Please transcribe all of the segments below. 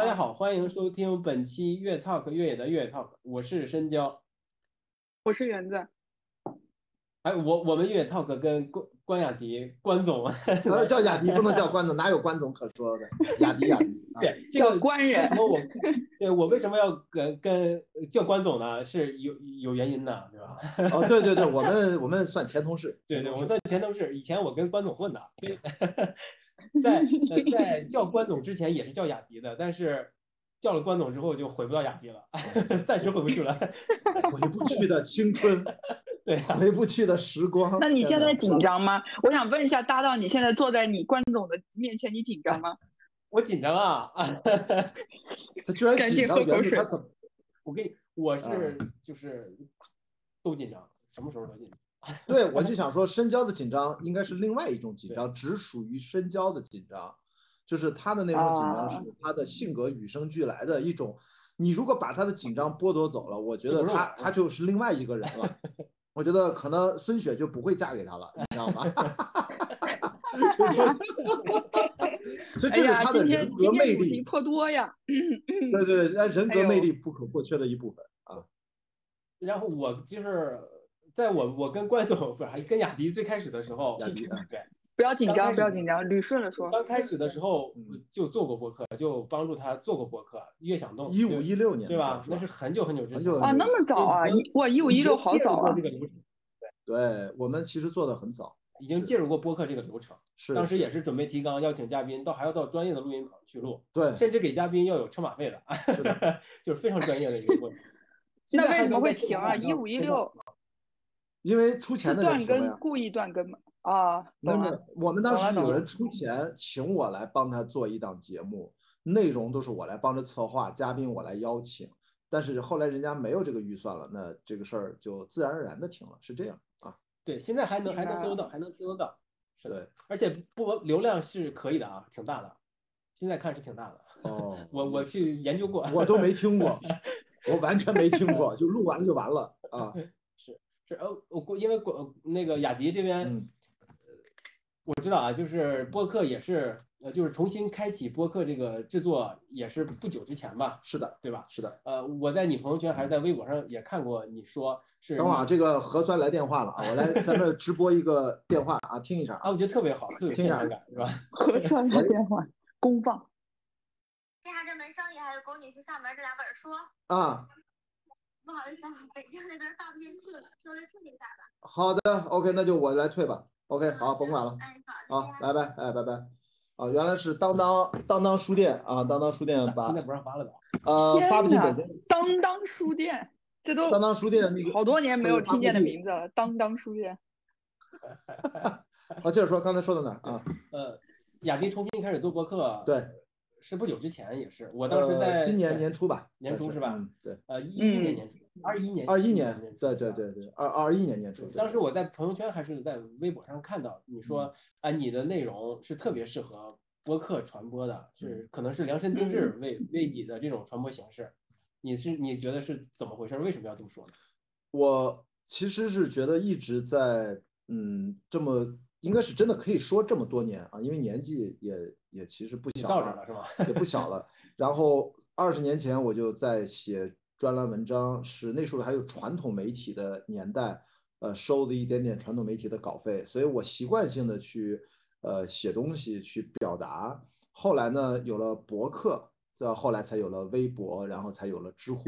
大家好，欢迎收听本期越 talk 越野的越野 talk，我是深交，我是园子。哎，我我们越野 talk 跟关关雅迪关总，呃，叫雅迪不能叫关总，哪有关总可说的？雅迪雅迪，对这个官人。为什么我 对我为什么要跟跟叫关总呢？是有有原因的，对吧？哦，对对对，我们我们算前同事，对对，我们算前同事。以前我跟关总混的，在在叫关总之前也是叫雅迪的，但是。叫了关总之后就回不到雅迪了，暂时回不去了，回不去的青春，对，回不去的时光。那你现在紧张吗？我想问一下搭档，你现在坐在你关总的面前，你紧张吗？我紧张啊！他居然紧张，口水。他怎么？我跟你，我是就是都紧张，什么时候都紧张。对，我就想说，深交的紧张应该是另外一种紧张，只属于深交的紧张。就是他的那种紧张，是他的性格与生俱来的一种。你如果把他的紧张剥夺走了，我觉得他他就是另外一个人了。我觉得可能孙雪就不会嫁给他了，你知道吗？所以这是他的人格魅力颇多呀。对对，人格魅力不可或缺的一部分啊。然后我就是在我我跟关总不是还跟雅迪最开始的时候，雅迪对。不要紧张，不要紧张，捋顺了说。刚开始的时候就做过播客，就帮助他做过播客。越想动，一五一六年对吧？那是很久很久之前啊，那么早啊！哇，一五一六好早啊！这个流程，对，我们其实做的很早，已经介入过播客这个流程。是，当时也是准备提纲，邀请嘉宾，到还要到专业的录音棚去录。对，甚至给嘉宾要有车马费的，就是非常专业的一个过程。那为什么会停啊？一五一六，因为出钱的断更，故意断更吗？啊，那么我们当时有人出钱请我来帮他做一档节目，内容都是我来帮着策划，嘉宾我来邀请。但是后来人家没有这个预算了，那这个事儿就自然而然的停了，是这样啊。对，现在还能还能搜到，还能听得到。是的，而且播流量是可以的啊，挺大的。现在看是挺大的。哦，我我去研究过，我都没听过，我完全没听过，就录完了就完了啊。是是呃，我因为国那个雅迪这边。我知道啊，就是播客也是，呃，就是重新开启播客这个制作也是不久之前吧？是的，对吧？是的。呃，我在你朋友圈还是在微博上也看过，你说是。等会儿这个核酸来电话了啊，我来 咱们直播一个电话啊，听一下啊，我觉得特别好，特别现场感，是吧？核酸来电话，公放。地下这门生意还有龚女士上门这两本书啊。不好意思啊，北京那边发不进去了，稍微退一下吧。好的，OK，那就我来退吧。OK，好，甭管了。哎，好，好，拜拜，哎，拜拜。啊，原来是当当当当书店啊，当当书店把现在不让发了吧？呃，发不进北京。当当书店，这都当当书店那个好多年没有听见的名字了。当当书店。好，接着说，刚才说到哪儿啊？呃，雅迪重新开始做博客。对。是不久之前也是，我当时在今年年初吧，年初是吧？嗯，对，呃，一一年年初，二一年，二一年，对对对对，二二一年年初。当时我在朋友圈还是在微博上看到你说，啊，你的内容是特别适合播客传播的，是可能是量身定制为为你的这种传播形式，你是你觉得是怎么回事？为什么要这么说呢？我其实是觉得一直在，嗯，这么。应该是真的可以说这么多年啊，因为年纪也也其实不小了，是吧？也不小了。然后二十年前我就在写专栏文章，是那时候还有传统媒体的年代，呃，收的一点点传统媒体的稿费，所以我习惯性的去呃写东西去表达。后来呢，有了博客，再后来才有了微博，然后才有了知乎。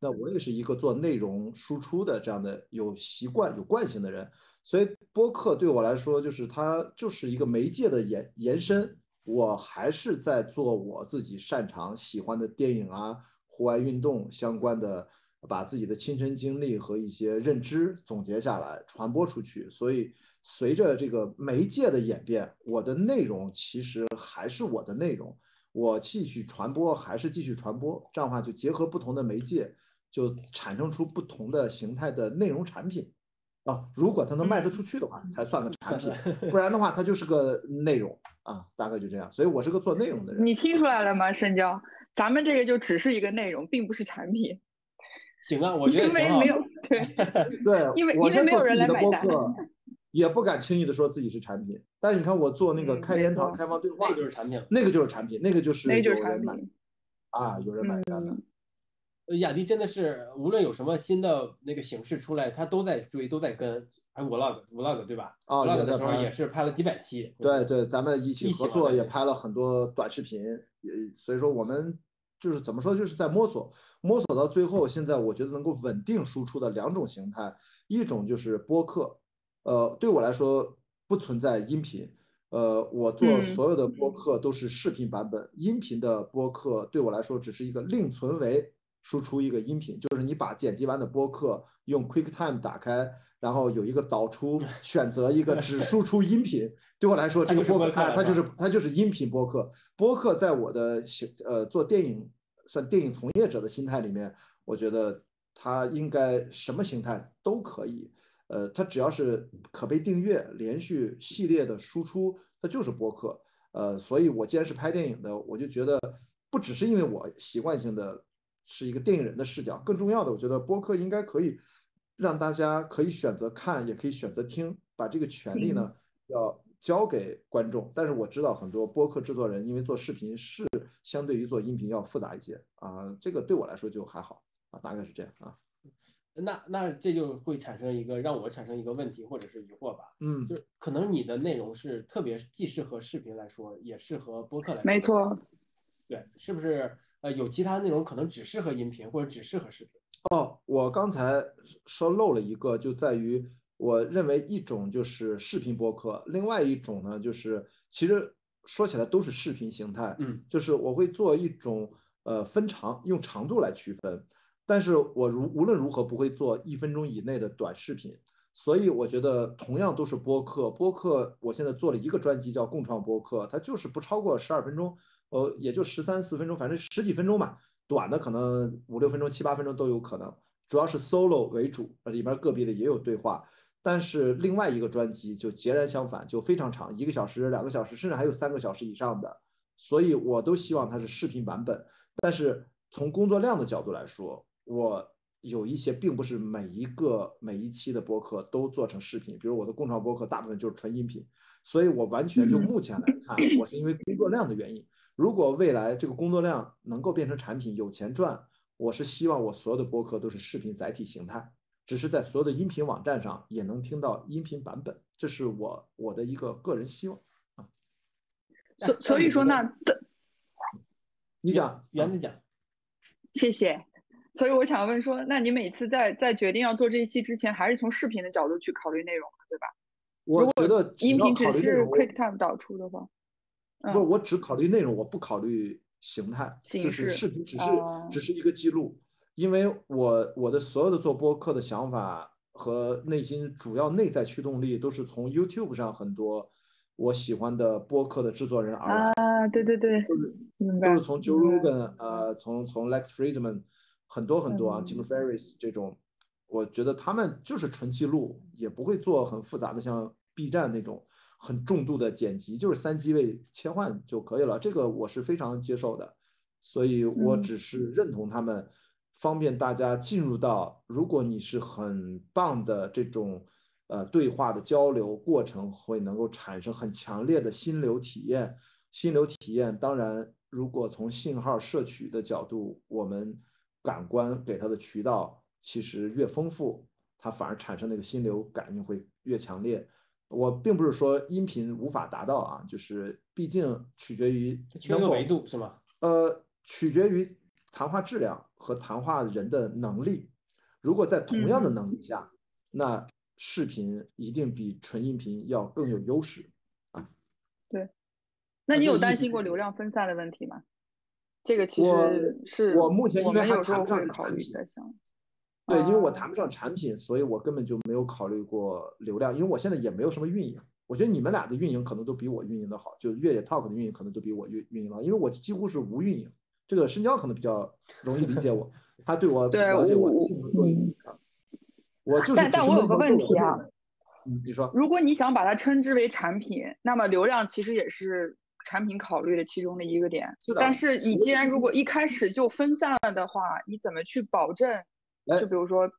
那我也是一个做内容输出的这样的有习惯、有惯性的人。所以播客对我来说，就是它就是一个媒介的延延伸。我还是在做我自己擅长、喜欢的电影啊、户外运动相关的，把自己的亲身经历和一些认知总结下来传播出去。所以随着这个媒介的演变，我的内容其实还是我的内容，我继续传播还是继续传播。这样的话，就结合不同的媒介，就产生出不同的形态的内容产品。啊，如果它能卖得出去的话，才算个产品，不然的 话，它就是个内容啊，大概就这样。所以我是个做内容的人。你听出来了吗，深交？咱们这个就只是一个内容，并不是产品。行啊，我觉得因为没有 对对，因为因为没有人来买单，也不敢轻易的说自己是产品。但是你看我做那个开研堂、开放对话，那就是产品，那个就是产品，那个就是那就是产品。啊，有人买单的。雅迪真的是无论有什么新的那个形式出来，他都在追，都在跟。还 vlog vlog 对吧哦？vlog 的时候也是拍了几百期。对对，咱们一起合作也拍了很多短视频，也所以说我们就是怎么说，就是在摸索，摸索到最后，现在我觉得能够稳定输出的两种形态，一种就是播客，呃，对我来说不存在音频，呃，我做嗯所有的播客都是视频版本，音频的播客对我来说只是一个另存为输出一个音频，就是你把剪辑完的播客用 QuickTime 打开，然后有一个导出，选择一个 只输出音频。对我来说，这个播客哎，播客了它就是它就是音频播客。播客在我的形呃做电影算电影从业者的心态里面，我觉得它应该什么形态都可以。呃，它只要是可被订阅、连续系列的输出，它就是播客。呃，所以我既然是拍电影的，我就觉得不只是因为我习惯性的是一个电影人的视角，更重要的，我觉得播客应该可以让大家可以选择看，也可以选择听，把这个权利呢要交给观众。但是我知道很多播客制作人因为做视频是相对于做音频要复杂一些啊，这个对我来说就还好啊，大概是这样啊。那那这就会产生一个让我产生一个问题或者是疑惑吧，嗯就是可能你的内容是特别既适合视频来说，也适合播客来说。没错，对，是不是？呃，有其他内容可能只适合音频或者只适合视频。哦，我刚才说漏了一个，就在于我认为一种就是视频播客，另外一种呢就是其实说起来都是视频形态，嗯，就是我会做一种呃分长，用长度来区分，但是我如无论如何不会做一分钟以内的短视频，所以我觉得同样都是播客，播客我现在做了一个专辑叫共创播客，它就是不超过十二分钟，呃，也就十三四分钟，反正十几分钟吧。短的可能五六分钟、七八分钟都有可能，主要是 solo 为主，里边个别的也有对话。但是另外一个专辑就截然相反，就非常长，一个小时、两个小时，甚至还有三个小时以上的。所以我都希望它是视频版本。但是从工作量的角度来说，我有一些并不是每一个每一期的播客都做成视频，比如我的共创播客大部分就是纯音频，所以我完全就目前来看，我是因为工作量的原因。如果未来这个工作量能够变成产品，有钱赚，我是希望我所有的播客都是视频载体形态，只是在所有的音频网站上也能听到音频版本，这是我我的一个个人希望啊。所所以说那的你讲，原子讲，谢谢。所以我想问说，那你每次在在决定要做这一期之前，还是从视频的角度去考虑内容的，对吧？我觉得音频只是考虑内容，QuickTime 导出的话，不，是我只考虑内容，我不考虑形态，形就是视频只是哦。只是一个记录，因为我我的所有的做播客的想法和内心主要内在驱动力都是从 YouTube 上很多我喜欢的播客的制作人而来，啊，对对对，就是都是从 Joe Rogan 呃，从从 Lex Friedman 很多很多啊嗯，Tim Ferriss 这种，我觉得他们就是纯记录，也不会做很复杂的像 B 站那种很重度的剪辑，就是三机位切换就可以了。这个我是非常接受的，所以我嗯只是认同他们，方便大家进入到，如果你是很棒的这种呃对话的交流过程，会能够产生很强烈的心流体验。心流体验，当然，如果从信号摄取的角度，我们感官给它的渠道其实越丰富，它反而产生那个心流感应会越强烈。我并不是说音频无法达到啊，就是毕竟取决于能否维度是吗？呃，取决于谈话质量和谈话人的能力。如果在同样的嗯能力下，那视频一定比纯音频要更有优势啊。对。那你有担心过流量分散的问题吗？这个其实是我目前因为们有时候还谈不上考虑在想，对，因为我哦谈不上产品，所以我根本就没有考虑过流量，因为我现在也没有什么运营。我觉得你们俩的运营可能都比我运营的好，就越野 Talk 的运营可能都比我运运营的好，因为我几乎是无运营。这个深交可能比较容易理解我，他对我对了解我我的性格多一点啊。我就是但但我有个问题啊嗯，你说，如果你想把它称之为产品，那么流量其实也是产品考虑的其中的一个点。是的但是你既然如果一开始就分散了的话，你怎么去保证？哎就比如说，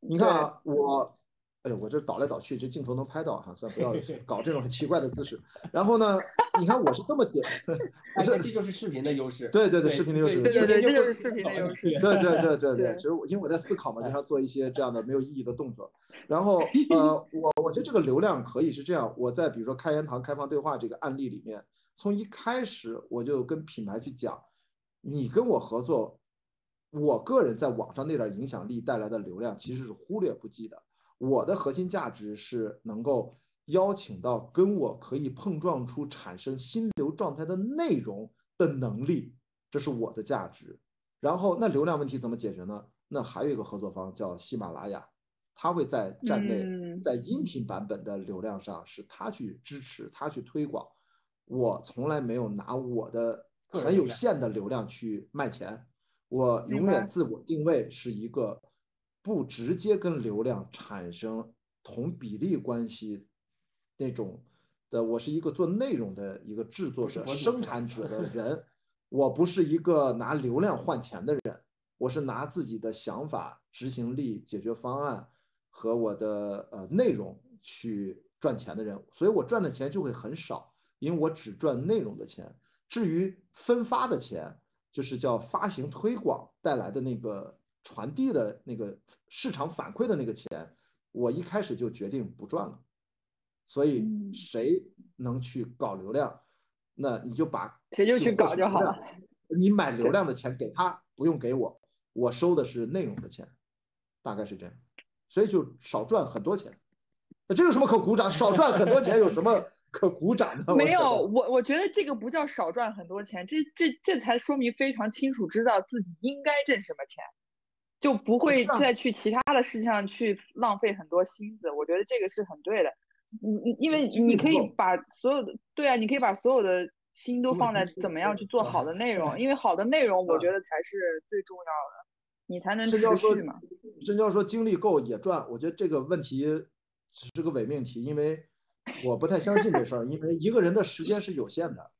你看啊，我哎呦，我这倒来倒去，这镜头能拍到哈，算不要 搞这种很奇怪的姿势。然后呢，你看我是这么剪，不是，这就是视频的优势。对对对，视频的优势。对对对，这就是视频的优势。对对对对对，其实我因为我在思考嘛，经常做一些这样的没有意义的动作。然后 呃，我我觉得这个流量可以是这样，我在比如说开言堂开放对话这个案例里面，从一开始我就跟品牌去讲，你跟我合作，我个人在网上那点影响力带来的流量其实是忽略不计的。我的核心价值是能够邀请到跟我可以碰撞出产生心流状态的内容的能力，这是我的价值。然后那流量问题怎么解决呢？那还有一个合作方叫喜马拉雅，他会在站内在音频版本的流量上是他去支持，他去推广。我从来没有拿我的很有限的流量去卖钱，我永远自我定位是一个。不直接跟流量产生同比例关系那种的，我是一个做内容的一个制作者、生产者的 人，我不是一个拿流量换钱的人，我是拿自己的想法、执行力、解决方案和我的呃内容去赚钱的人，所以我赚的钱就会很少，因为我只赚内容的钱。至于分发的钱，就是叫发行推广带来的那个。传递的那个市场反馈的那个钱，我一开始就决定不赚了。所以谁能去搞流量，那你就把谁就去搞就好了。你买流量的钱给他，不用给我，我收的是内容的钱，大概是这样。所以就少赚很多钱。那这有什么可鼓掌？少赚很多钱有什么 可鼓掌的？没有，我我觉得这个不叫少赚很多钱，这这这才说明非常清楚知道自己应该挣什么钱。就不会再去其他的事情上去浪费很多心思，我觉得这个是很对的。你你因为你可以把所有的对啊，你可以把所有的心都放在怎么样去做好的内容，因为好的内容我觉得才是最重要的，你才能持续嘛。深交说精力够也赚，我觉得这个问题是个伪命题，因为我不太相信这事儿，因为一个人的时间是有限的，